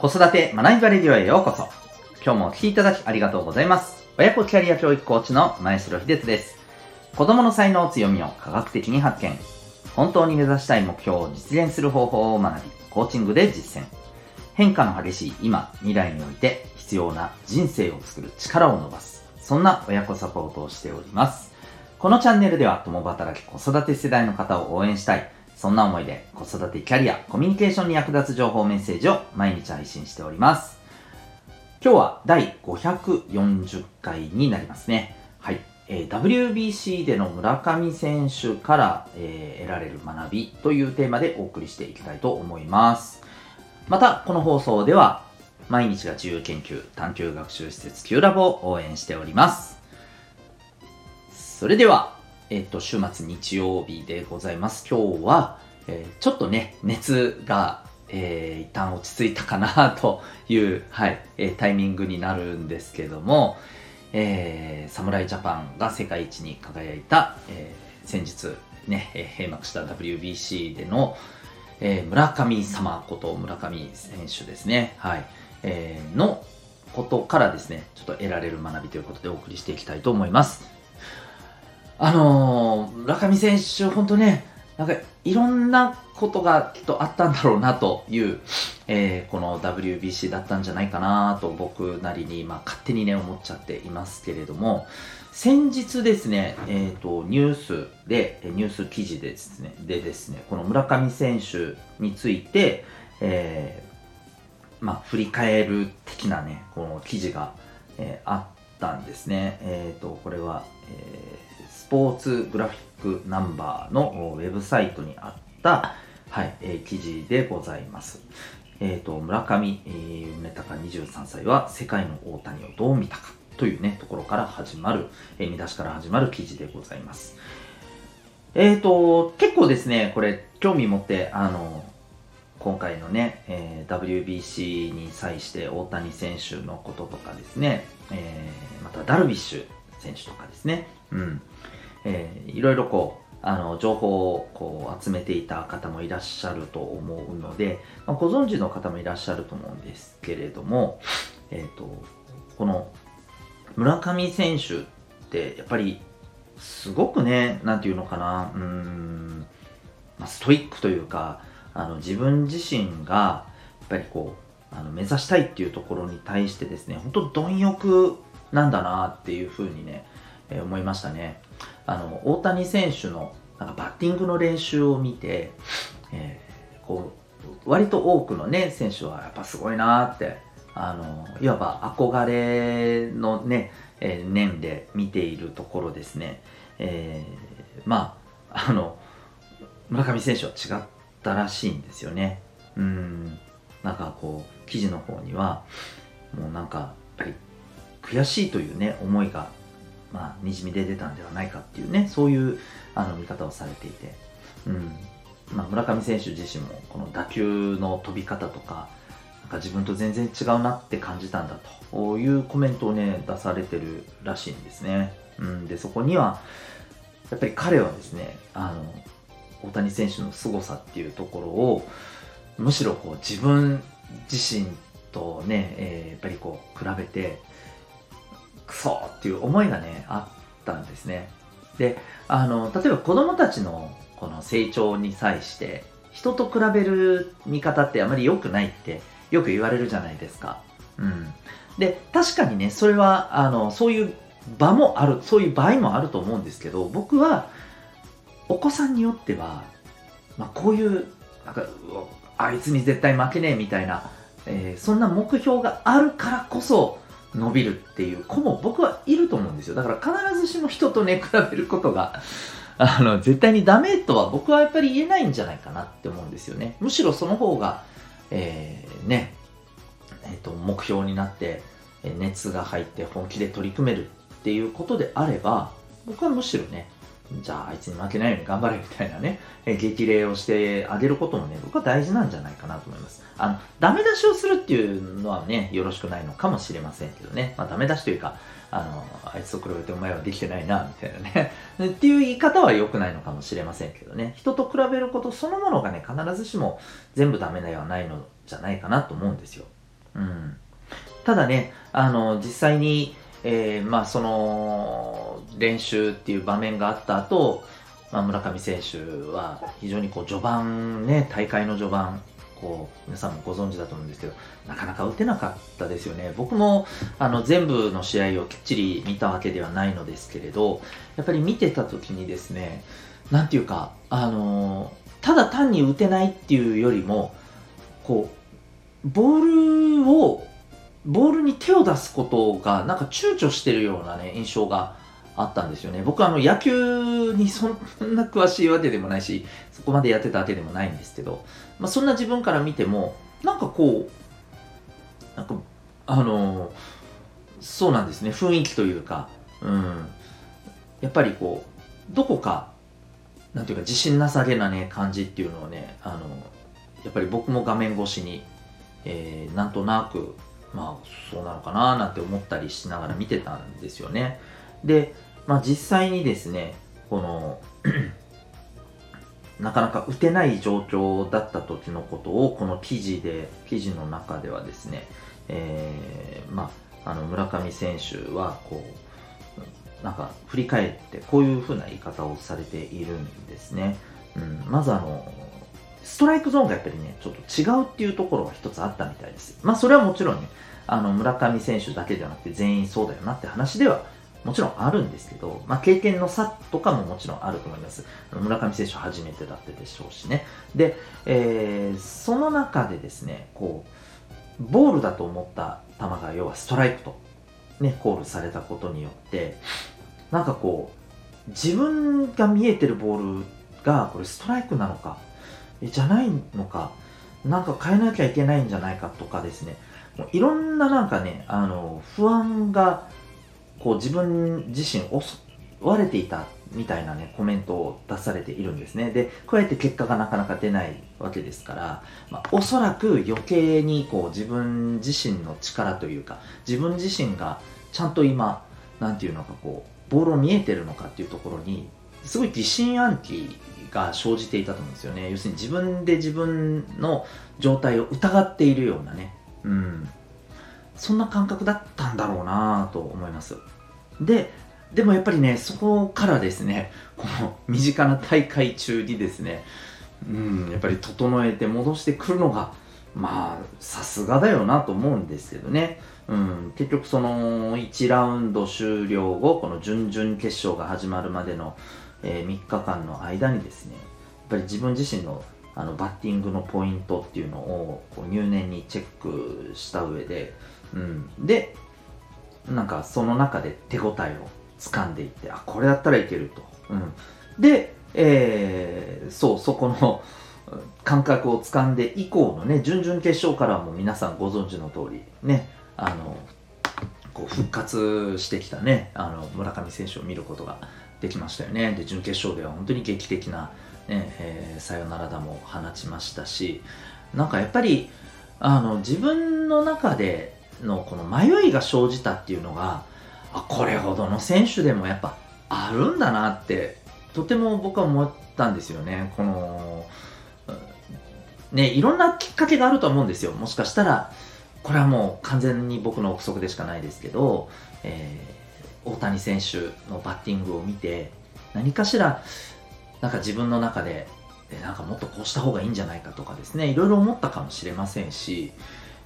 子育て学びバレディオへようこそ。今日もお聴きいただきありがとうございます。親子キャリア教育コーチの前城秀人です。子供の才能強みを科学的に発見。本当に目指したい目標を実現する方法を学び、コーチングで実践。変化の激しい今、未来において必要な人生を作る力を伸ばす。そんな親子サポートをしております。このチャンネルでは共働き子育て世代の方を応援したい。そんな思いで子育てキャリア、コミュニケーションに役立つ情報メッセージを毎日配信しております。今日は第540回になりますね。はい。えー WBC での村上選手から、えー得られる学びというテーマでお送りしていきたいと思います。また、この放送では、毎日が自由研究探究学習施設 Q ラボを応援しております。それでは、えっ、と、週末日曜日でございます。今日は、えーちょっとね、熱が、えー一旦落ち着いたかなという、はい、えタイミングになるんですけども、えー侍ジャパンが世界一に輝いた、え先日ね、え閉幕した WBC での、え村上様こと村上選手ですね、はい、えーのことからですね、ちょっと得られる学びということでお送りしていきたいと思います。あのー村上選手、本当ね、なんかいろんなことがきっとあったんだろうなという、えーこの WBC だったんじゃないかなと僕なりに、まあ、勝手にね、思っちゃっていますけれども、先日ですね、えっ、と、ニュースで、ニュース記事でですね、でですね、この村上選手について、えーまあ、振り返る的なね、この記事が、えーあったんですね。えっ、と、これは、えポーツグラフィックナンバーのウェブサイトにあった、はい、えー記事でございます。えっ、と、村上、えー宗隆23歳は世界の大谷をどう見たかというね、ところから始まる、えー見出しから始まる記事でございます。えっ、と、結構ですね、これ、興味持って、あの、今回のね、えー WBC に際して大谷選手のこととかですね、えーまたダルビッシュ選手とかですね、うん、えーいろいろこう、あの、情報をこう集めていた方もいらっしゃると思うので、まあご存知の方もいらっしゃると思うんですけれども、えっ、と、この村上選手ってやっぱりすごくね、なんていうのかな、うん、まあ、ストイックというか、あの自分自身がやっぱりこうあの目指したいっていうところに対してですね本当貪欲なんだなっていうふうにね、えー思いましたね。あの大谷選手のなんかバッティングの練習を見て、えーこう割と多くのね選手はやっぱすごいなってあのいわば憧れのね、えー念で見ているところですね、えーまああの村上選手は違ったらしいんですよね。うん。なんかこう、記事の方には、もうなんか、やっぱり悔しいというね、思いが、まあ、にじみ出てたんではないかっていうね、そういうあの見方をされていて、うん。まあ、村上選手自身も、この打球の飛び方とか、なんか自分と全然違うなって感じたんだというコメントをね、出されてるらしいんですね。うん。で、そこには、やっぱり彼はですね、あの、大谷選手の凄さっていうところをむしろこう自分自身とね、えーやっぱりこう比べてクソっていう思いがねあったんですね。であの例えば子供たちのこの成長に際して人と比べる見方ってあまり良くないってよく言われるじゃないですか。うん。で確かにねそれはあのそういう場もあるそういう場合もあると思うんですけど僕はお子さんによっては、まあ、こういうなんかあいつに絶対負けねえみたいな、えーそんな目標があるからこそ伸びるっていう子も僕はいると思うんですよ。だから必ずしも人とね比べることが あの絶対にダメとは僕はやっぱり言えないんじゃないかなって思うんですよね。むしろその方が、えーねえーと目標になって熱が入って本気で取り組めるっていうことであれば僕はむしろねじゃああいつに負けないように頑張れみたいなね、え激励をしてあげることもね、僕は大事なんじゃないかなと思います。あの、ダメ出しをするっていうのはね、よろしくないのかもしれませんけどね。まあ、ダメ出しというか、あの、あいつと比べてお前はできてないな、みたいなね。っていう言い方は良くないのかもしれませんけどね。人と比べることそのものがね、必ずしも全部ダメではないのじゃないかなと思うんですよ。うん。ただね、あの、実際に、えー、まあ、その、練習っていう場面があった後、まあ、村上選手は非常にこう序盤ね、大会の序盤、こう、皆さんもご存知だと思うんですけど、なかなか打てなかったですよね。僕も、あの、全部の試合をきっちり見たわけではないのですけれど、やっぱり見てた時にですね、なんていうか、あのただ単に打てないっていうよりも、こう、ボールを、ボールに手を出すことが、なんか躊躇してるようなね、印象があったんですよね。僕はあの野球にそんな詳しいわけでもないし、そこまでやってたわけでもないんですけど、まあ、そんな自分から見ても、なんかこう、なんか、あのそうなんですね、雰囲気というか、うん、やっぱりこう、どこか、なんていうか自信なさげなね、感じっていうのをね、あのやっぱり僕も画面越しに、えー、なんとなく、まあ、そうなのかななんて思ったりしながら見てたんですよね。で、まあ、実際にですね、この なかなか打てない状況だった時のことを、この記事で、記事の中ではですね、えー、まあ、あの、村上選手は、こう、なんか、振り返って、こういう風な言い方をされているんですね。うん、まずあの、ストライクゾーンがやっぱりね、ちょっと違うっていうところが一つあったみたいです。まあ、それはもちろんね、あの、村上選手だけではなくて全員そうだよなって話ではもちろんあるんですけど、まあ、経験の差とかももちろんあると思います。村上選手初めてだったでしょうしね。で、えー、その中でですね、こう、ボールだと思った球が要はストライクと、ね、コールされたことによって、なんかこう、自分が見えてるボールがこれストライクなのか、じゃないのか、なんか変えなきゃいけないんじゃないかとかですね、いろんななんかね、あの、不安がこう自分自身襲われていたみたいなね、コメントを出されているんですね。で、こうやって結果がなかなか出ないわけですから、まあ、おそらく余計にこう自分自身の力というか、自分自身がちゃんと今、なんていうのかこう、ボールを見えてるのかっていうところに、すごい疑心暗鬼が生じていたと思うんですよね。要するに自分で自分の状態を疑っているようなね、うん、そんな感覚だったんだろうなと思います。で、でもやっぱりね、そこからですね、この身近な大会中にですね、うん、やっぱり整えて戻してくるのが、まあ、さすがだよなと思うんですけどね。うん、結局その1ラウンド終了後、この準々決勝が始まるまでの、えー、3日間の間にですね、やっぱり自分自身のあのバッティングのポイントっていうのをこう入念にチェックした上で、うん、でなんかその中で手応えを掴んでいってあこれだったらいけると、うん、で、えー、そうそこの 感覚を掴んで以降のね準々決勝からも皆さんご存知の通りねあのこう復活してきたねあの村上選手を見ることができましたよね。で準決勝では本当に劇的な、ねえー、サヨナラ打も放ちましたしなんかやっぱりあの自分の中でのこの迷いが生じたっていうのがあこれほどの選手でもやっぱあるんだなってとても僕は思ったんですよね。このねいろんなきっかけがあると思うんですよ。もしかしたらこれはもう完全に僕の憶測でしかないですけど、えー、大谷選手のバッティングを見て何かしらなんか自分の中でえなんかもっとこうした方がいいんじゃないかとかですねいろいろ思ったかもしれませんし、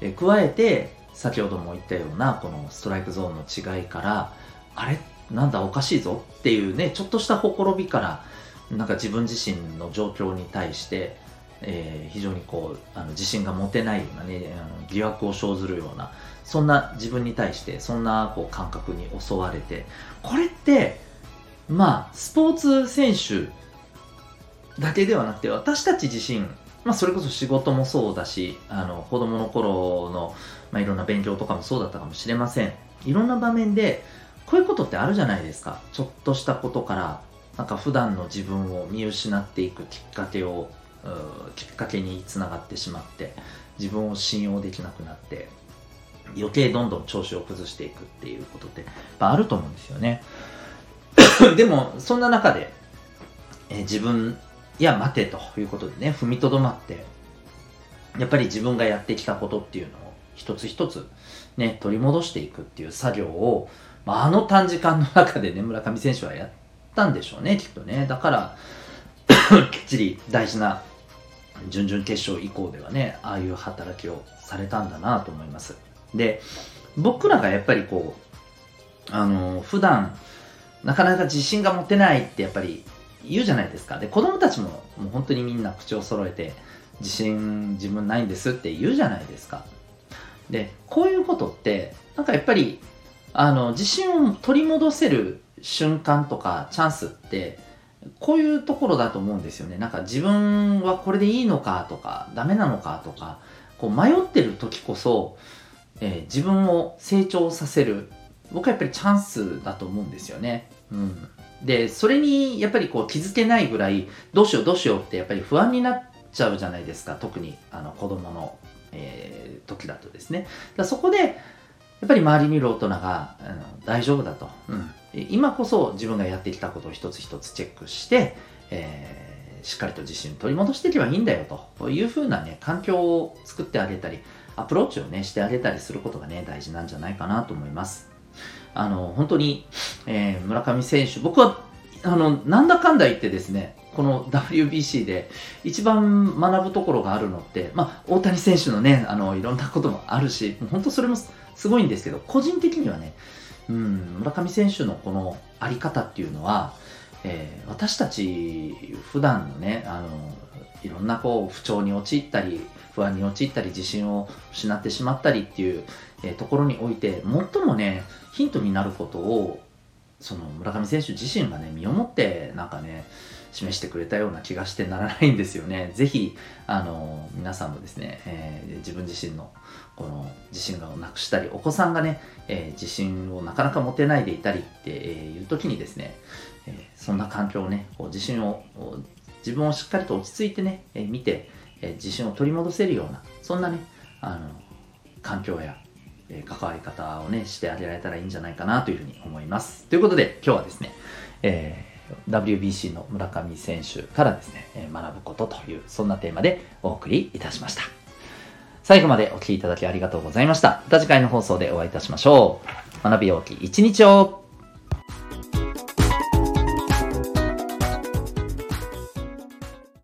え加えて先ほども言ったようなこのストライクゾーンの違いからあれ？なんだ？おかしいぞ？っていうねちょっとしたほころびからなんか自分自身の状況に対して、えー、非常にこうあの自信が持てないようなねあの疑惑を生ずるようなそんな自分に対してそんなこう感覚に襲われてこれってまあスポーツ選手だけではなくて私たち自身まあ、それこそ仕事もそうだしあの子供の頃のまあ、いろんな勉強とかもそうだったかもしれません。いろんな場面で、こういうことってあるじゃないですか。ちょっとしたことから、なんか普段の自分を見失っていくきっかけを、きっかけにつながってしまって、自分を信用できなくなって、余計どんどん調子を崩していくっていうことってあると思うんですよね。でも、そんな中で、え自分、いや、待てということでね、踏みとどまって、やっぱり自分がやってきたことっていうのを一つ一つね、取り戻していくっていう作業を、まあ、あの短時間の中でね、村上選手はやったんでしょうね、きっとね。だから、きっちり大事な準々決勝以降ではね、ああいう働きをされたんだなと思います。で、僕らがやっぱりこう、あの、普段、なかなか自信が持てないってやっぱり言うじゃないですか。で、子供たちももう本当にみんな口を揃えて、自信自分ないんですって言うじゃないですか。で、こういうことって、なんかやっぱり、あの、自信を取り戻せる瞬間とかチャンスって、こういうところだと思うんですよね。なんか自分はこれでいいのかとか、ダメなのかとか、こう迷ってる時こそ、えー、自分を成長させる、僕はやっぱりチャンスだと思うんですよね。うん。で、それにやっぱりこう気づけないぐらい、どうしようどうしようってやっぱり不安になっちゃうじゃないですか。特にあの子供の、えー、時だとですね。だそこで、やっぱり周りにいる大人があの大丈夫だと、うん。今こそ自分がやってきたことを一つ一つチェックして、えー、しっかりと自信を取り戻していけばいいんだよというふうなね、環境を作ってあげたり、アプローチをね、してあげたりすることがね、大事なんじゃないかなと思います。あの、本当に、えー、村上選手、僕は、あの、なんだかんだ言ってですね、この WBC で一番学ぶところがあるのって、まあ、大谷選手のね、あの、いろんなこともあるし、本当それもすごいんですけど、個人的にはね、うん、村上選手のこのあり方っていうのは、えー、私たち普段のね、あの、いろんなこう不調に陥ったり、不安に陥ったり、自信を失ってしまったりっていう、え、ところにおいて、最もね、ヒントになることを、その村上選手自身がね、身をもってなんかね、示してくれたような気がしてならないんですよね。ぜひ、あの、皆さんもですね、えー、自分自身のこの自信がなくしたり、お子さんがね、えー、自信をなかなか持てないでいたりっていう時にですね、えー、そんな環境をね、こう自信を、自分をしっかりと落ち着いてね、え見て、え自信を取り戻せるような、そんなね、あの、環境や、え関わり方をね、してあげられたらいいんじゃないかなというふうに思います。ということで、今日はですね、えー WBC の村上選手からですね、え学ぶことという、そんなテーマでお送りいたしました。最後までお聴きいただきありがとうございました。また次回の放送でお会いいたしましょう。学び大きい一日を